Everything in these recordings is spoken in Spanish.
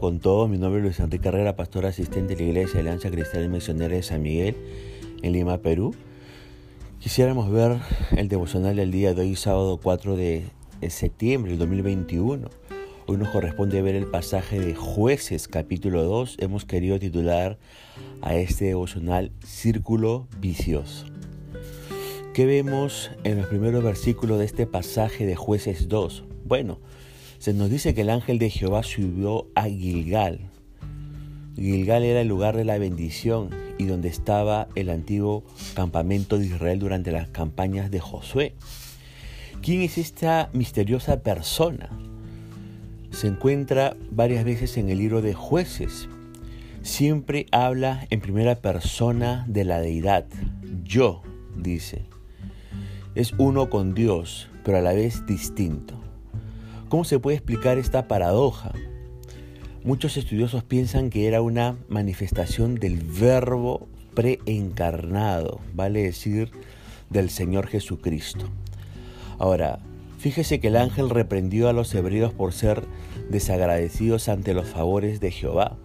con todos. Mi nombre es Luis Enrique Carrera, pastor asistente de la Iglesia de Alianza Cristiana y Misionera de San Miguel, en Lima, Perú. Quisiéramos ver el devocional del día de hoy, sábado 4 de septiembre del 2021. Hoy nos corresponde ver el pasaje de Jueces, capítulo 2. Hemos querido titular a este devocional Círculo Vicioso. ¿Qué vemos en los primeros versículos de este pasaje de Jueces 2? Bueno, se nos dice que el ángel de Jehová subió a Gilgal. Gilgal era el lugar de la bendición y donde estaba el antiguo campamento de Israel durante las campañas de Josué. ¿Quién es esta misteriosa persona? Se encuentra varias veces en el libro de jueces. Siempre habla en primera persona de la deidad. Yo, dice. Es uno con Dios, pero a la vez distinto. ¿Cómo se puede explicar esta paradoja? Muchos estudiosos piensan que era una manifestación del verbo preencarnado, vale decir, del Señor Jesucristo. Ahora, fíjese que el ángel reprendió a los hebreos por ser desagradecidos ante los favores de Jehová.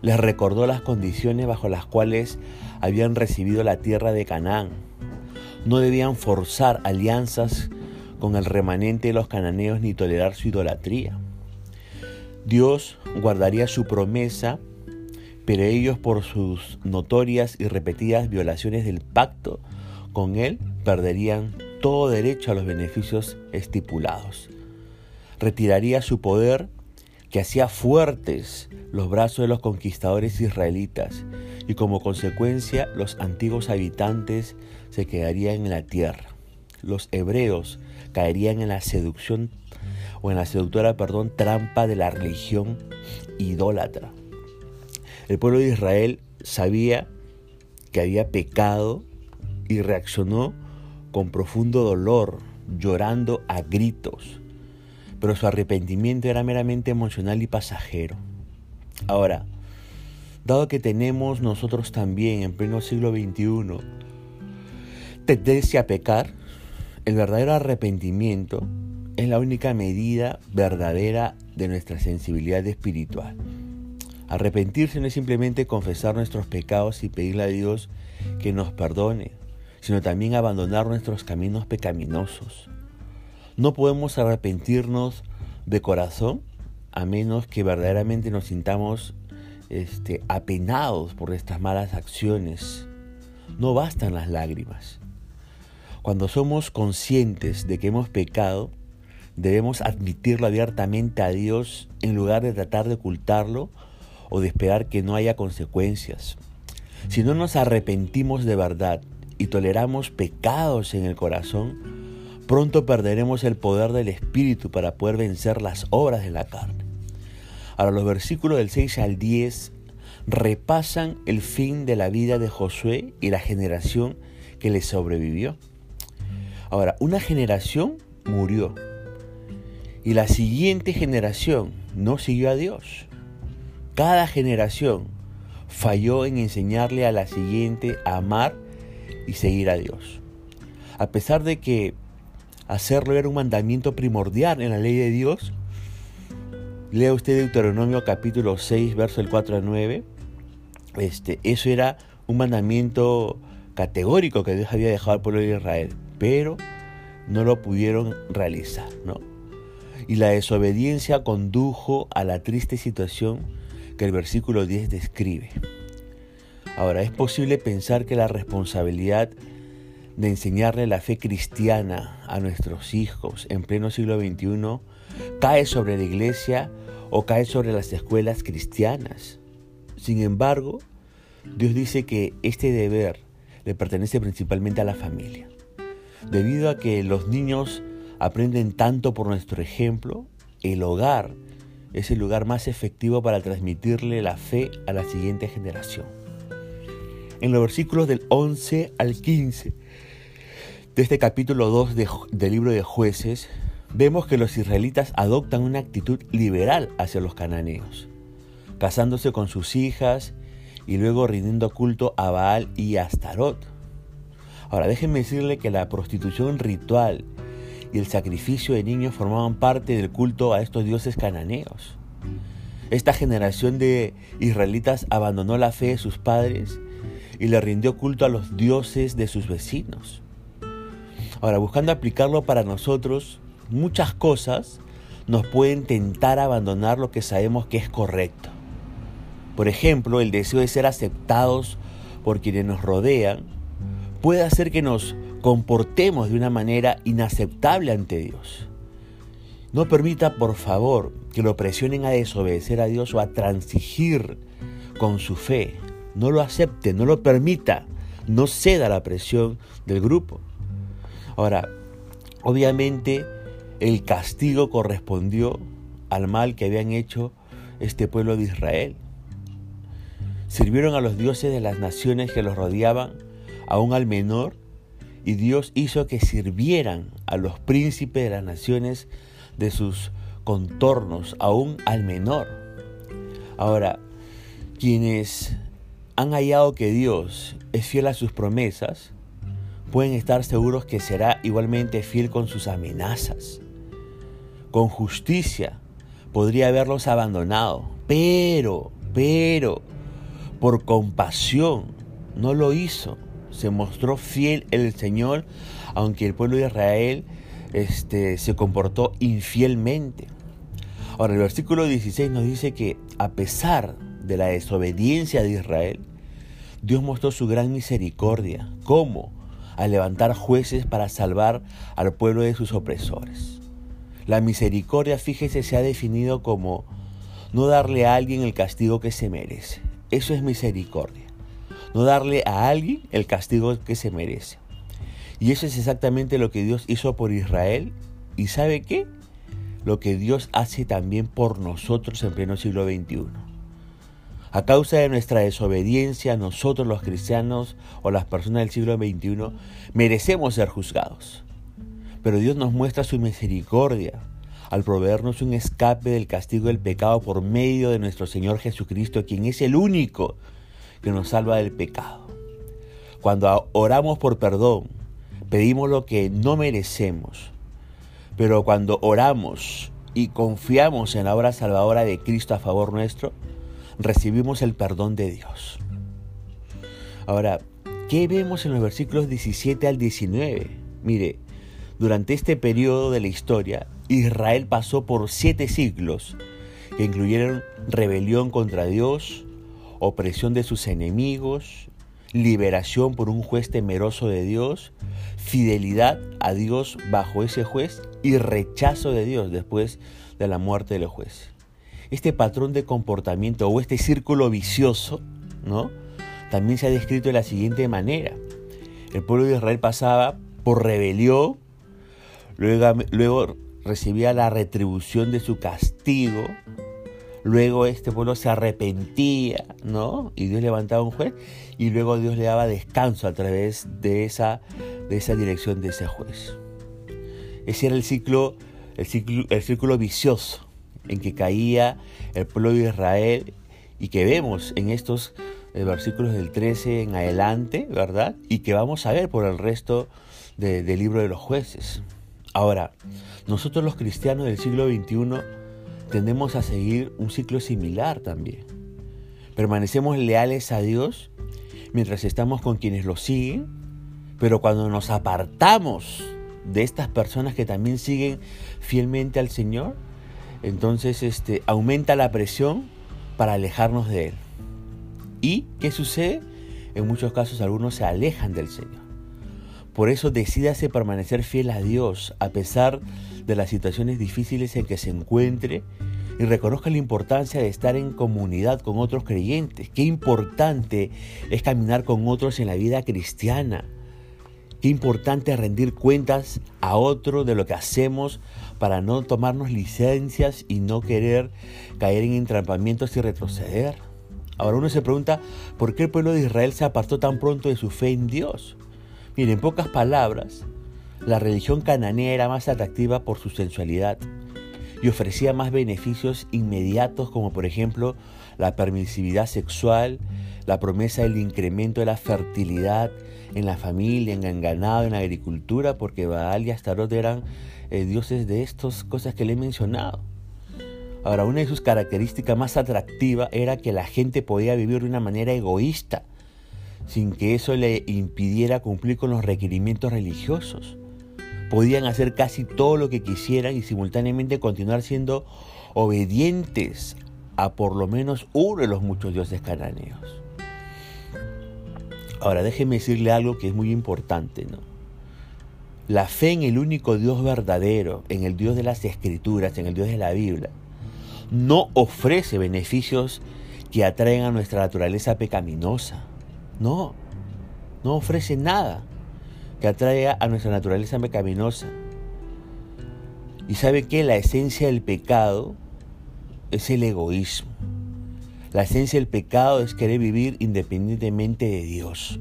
Les recordó las condiciones bajo las cuales habían recibido la tierra de Canaán. No debían forzar alianzas con el remanente de los cananeos ni tolerar su idolatría. Dios guardaría su promesa, pero ellos por sus notorias y repetidas violaciones del pacto con Él perderían todo derecho a los beneficios estipulados. Retiraría su poder que hacía fuertes los brazos de los conquistadores israelitas y como consecuencia los antiguos habitantes se quedarían en la tierra los hebreos caerían en la seducción o en la seductora, perdón, trampa de la religión idólatra. El pueblo de Israel sabía que había pecado y reaccionó con profundo dolor, llorando a gritos. Pero su arrepentimiento era meramente emocional y pasajero. Ahora, dado que tenemos nosotros también en pleno siglo XXI tendencia a pecar, el verdadero arrepentimiento es la única medida verdadera de nuestra sensibilidad espiritual. Arrepentirse no es simplemente confesar nuestros pecados y pedirle a Dios que nos perdone, sino también abandonar nuestros caminos pecaminosos. No podemos arrepentirnos de corazón a menos que verdaderamente nos sintamos este, apenados por estas malas acciones. No bastan las lágrimas. Cuando somos conscientes de que hemos pecado, debemos admitirlo abiertamente a Dios en lugar de tratar de ocultarlo o de esperar que no haya consecuencias. Si no nos arrepentimos de verdad y toleramos pecados en el corazón, pronto perderemos el poder del Espíritu para poder vencer las obras de la carne. Ahora los versículos del 6 al 10 repasan el fin de la vida de Josué y la generación que le sobrevivió. Ahora, una generación murió y la siguiente generación no siguió a Dios. Cada generación falló en enseñarle a la siguiente a amar y seguir a Dios. A pesar de que hacerlo era un mandamiento primordial en la ley de Dios, lea usted Deuteronomio capítulo 6, verso el 4 a 9, este, eso era un mandamiento categórico que Dios había dejado al pueblo de Israel pero no lo pudieron realizar, ¿no? Y la desobediencia condujo a la triste situación que el versículo 10 describe. Ahora, es posible pensar que la responsabilidad de enseñarle la fe cristiana a nuestros hijos en pleno siglo XXI cae sobre la iglesia o cae sobre las escuelas cristianas. Sin embargo, Dios dice que este deber le pertenece principalmente a la familia. Debido a que los niños aprenden tanto por nuestro ejemplo, el hogar es el lugar más efectivo para transmitirle la fe a la siguiente generación. En los versículos del 11 al 15 de este capítulo 2 del libro de jueces, vemos que los israelitas adoptan una actitud liberal hacia los cananeos, casándose con sus hijas y luego rindiendo culto a Baal y Astarot. Ahora, déjenme decirle que la prostitución ritual y el sacrificio de niños formaban parte del culto a estos dioses cananeos. esta generación de israelitas abandonó la fe de sus padres y le rindió culto a los dioses de sus vecinos. Ahora, buscando aplicarlo para nosotros, muchas cosas nos pueden tentar a abandonar lo que sabemos que es correcto. Por ejemplo, el deseo de ser aceptados por quienes nos rodean puede hacer que nos comportemos de una manera inaceptable ante Dios. No permita, por favor, que lo presionen a desobedecer a Dios o a transigir con su fe. No lo acepte, no lo permita, no ceda a la presión del grupo. Ahora, obviamente el castigo correspondió al mal que habían hecho este pueblo de Israel. Sirvieron a los dioses de las naciones que los rodeaban, aún al menor, y Dios hizo que sirvieran a los príncipes de las naciones de sus contornos, aún al menor. Ahora, quienes han hallado que Dios es fiel a sus promesas, pueden estar seguros que será igualmente fiel con sus amenazas. Con justicia podría haberlos abandonado, pero, pero, por compasión no lo hizo. Se mostró fiel el Señor, aunque el pueblo de Israel este, se comportó infielmente. Ahora, el versículo 16 nos dice que a pesar de la desobediencia de Israel, Dios mostró su gran misericordia. ¿Cómo? Al levantar jueces para salvar al pueblo de sus opresores. La misericordia, fíjese, se ha definido como no darle a alguien el castigo que se merece. Eso es misericordia. No darle a alguien el castigo que se merece. Y eso es exactamente lo que Dios hizo por Israel. ¿Y sabe qué? Lo que Dios hace también por nosotros en pleno siglo XXI. A causa de nuestra desobediencia, nosotros los cristianos o las personas del siglo XXI merecemos ser juzgados. Pero Dios nos muestra su misericordia al proveernos un escape del castigo del pecado por medio de nuestro Señor Jesucristo, quien es el único que nos salva del pecado. Cuando oramos por perdón, pedimos lo que no merecemos. Pero cuando oramos y confiamos en la obra salvadora de Cristo a favor nuestro, recibimos el perdón de Dios. Ahora, ¿qué vemos en los versículos 17 al 19? Mire, durante este periodo de la historia, Israel pasó por siete siglos que incluyeron rebelión contra Dios, opresión de sus enemigos, liberación por un juez temeroso de Dios, fidelidad a Dios bajo ese juez y rechazo de Dios después de la muerte del juez. Este patrón de comportamiento o este círculo vicioso, ¿no? También se ha descrito de la siguiente manera. El pueblo de Israel pasaba por rebelión, luego, luego recibía la retribución de su castigo, Luego este pueblo se arrepentía, ¿no? Y Dios levantaba un juez y luego Dios le daba descanso a través de esa, de esa dirección de ese juez. Ese era el ciclo, el ciclo, el círculo vicioso en que caía el pueblo de Israel y que vemos en estos eh, versículos del 13 en adelante, ¿verdad? Y que vamos a ver por el resto del libro de los jueces. Ahora, nosotros los cristianos del siglo XXI tendemos a seguir un ciclo similar también. Permanecemos leales a Dios mientras estamos con quienes lo siguen, pero cuando nos apartamos de estas personas que también siguen fielmente al Señor, entonces este, aumenta la presión para alejarnos de Él. ¿Y qué sucede? En muchos casos algunos se alejan del Señor. Por eso decídase permanecer fiel a Dios a pesar de las situaciones difíciles en que se encuentre y reconozca la importancia de estar en comunidad con otros creyentes. Qué importante es caminar con otros en la vida cristiana. Qué importante es rendir cuentas a otro de lo que hacemos para no tomarnos licencias y no querer caer en entrampamientos y retroceder. Ahora uno se pregunta, ¿por qué el pueblo de Israel se apartó tan pronto de su fe en Dios? Miren, en pocas palabras, la religión cananea era más atractiva por su sensualidad y ofrecía más beneficios inmediatos como por ejemplo la permisividad sexual, la promesa del incremento de la fertilidad en la familia, en el ganado, en la agricultura, porque Baal y Astarot eran eh, dioses de estas cosas que le he mencionado. Ahora, una de sus características más atractivas era que la gente podía vivir de una manera egoísta, sin que eso le impidiera cumplir con los requerimientos religiosos. Podían hacer casi todo lo que quisieran y simultáneamente continuar siendo obedientes a por lo menos uno de los muchos dioses cananeos. Ahora, déjeme decirle algo que es muy importante, ¿no? La fe en el único Dios verdadero, en el Dios de las Escrituras, en el Dios de la Biblia, no ofrece beneficios que atraen a nuestra naturaleza pecaminosa. No, no ofrece nada que atraiga a nuestra naturaleza pecaminosa. Y sabe que la esencia del pecado es el egoísmo. La esencia del pecado es querer vivir independientemente de Dios.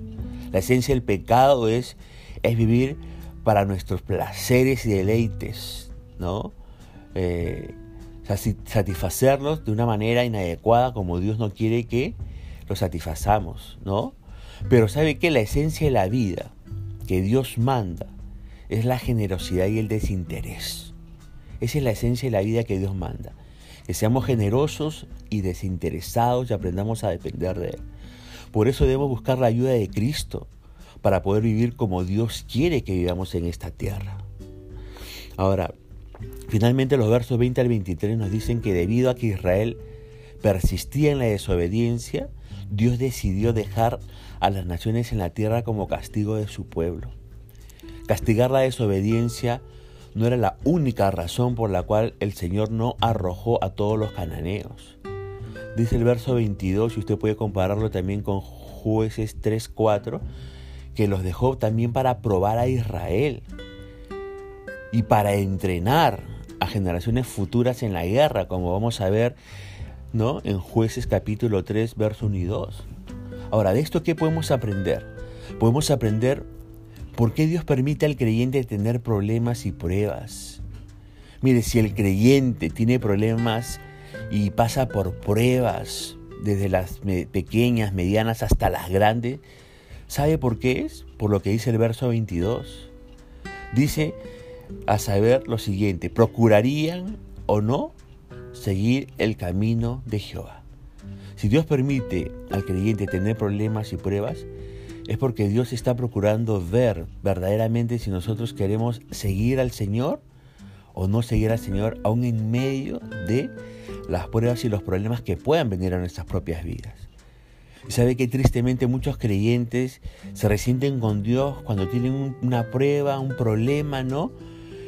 La esencia del pecado es, es vivir para nuestros placeres y deleites, ¿no? Eh, satisfacerlos de una manera inadecuada como Dios no quiere que los satisfazamos, ¿no? Pero sabe que la esencia de la vida que Dios manda es la generosidad y el desinterés. Esa es la esencia de la vida que Dios manda que seamos generosos y desinteresados y aprendamos a depender de Él. Por eso debemos buscar la ayuda de Cristo para poder vivir como Dios quiere que vivamos en esta tierra. Ahora, finalmente los versos 20 al 23 nos dicen que debido a que Israel persistía en la desobediencia, Dios decidió dejar a las naciones en la tierra como castigo de su pueblo. Castigar la desobediencia no era la única razón por la cual el Señor no arrojó a todos los cananeos. Dice el verso 22, y usted puede compararlo también con jueces 3.4, que los dejó también para probar a Israel y para entrenar a generaciones futuras en la guerra, como vamos a ver ¿no? en jueces capítulo 3, verso 1 y 2. Ahora, ¿de esto qué podemos aprender? Podemos aprender ¿Por qué Dios permite al creyente tener problemas y pruebas? Mire, si el creyente tiene problemas y pasa por pruebas, desde las pequeñas, medianas hasta las grandes, ¿sabe por qué es? Por lo que dice el verso 22. Dice a saber lo siguiente, ¿procurarían o no seguir el camino de Jehová? Si Dios permite al creyente tener problemas y pruebas, es porque Dios está procurando ver verdaderamente si nosotros queremos seguir al Señor o no seguir al Señor aún en medio de las pruebas y los problemas que puedan venir a nuestras propias vidas. Y sabe que tristemente muchos creyentes se resienten con Dios cuando tienen una prueba, un problema, ¿no?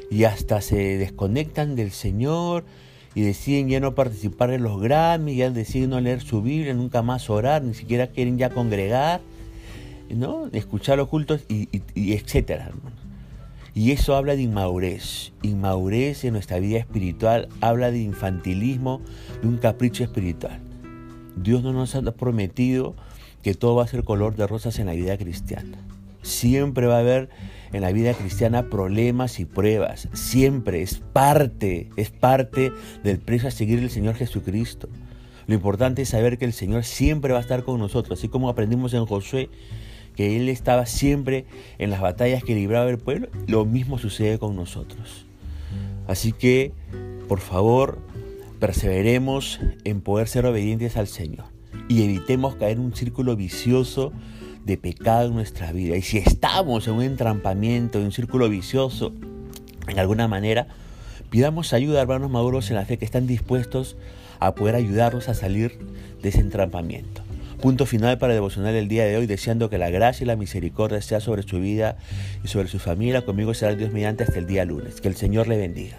Y hasta se desconectan del Señor y deciden ya no participar en los Grammy, ya deciden no leer su Biblia, nunca más orar, ni siquiera quieren ya congregar ¿no? escuchar los cultos y, etcétera, Y eso habla de inmadurez, inmadurez en nuestra vida espiritual, habla de infantilismo, de un capricho espiritual. Dios no nos ha prometido que todo va a ser color de rosas en la vida cristiana. Siempre va a haber en la vida cristiana problemas y pruebas. Siempre es parte, es parte del precio a seguir el Señor Jesucristo. Lo importante es saber que el Señor siempre va a estar con nosotros, así como aprendimos en Josué que Él estaba siempre en las batallas que libraba el pueblo, lo mismo sucede con nosotros. Así que, por favor, perseveremos en poder ser obedientes al Señor y evitemos caer en un círculo vicioso de pecado en nuestra vida. Y si estamos en un entrampamiento, en un círculo vicioso, en alguna manera, pidamos ayuda a hermanos maduros en la fe que están dispuestos a poder ayudarnos a salir de ese entrampamiento. Punto final para devocionar el día de hoy, deseando que la gracia y la misericordia sea sobre su vida y sobre su familia. Conmigo será Dios mediante hasta el día lunes. Que el Señor le bendiga.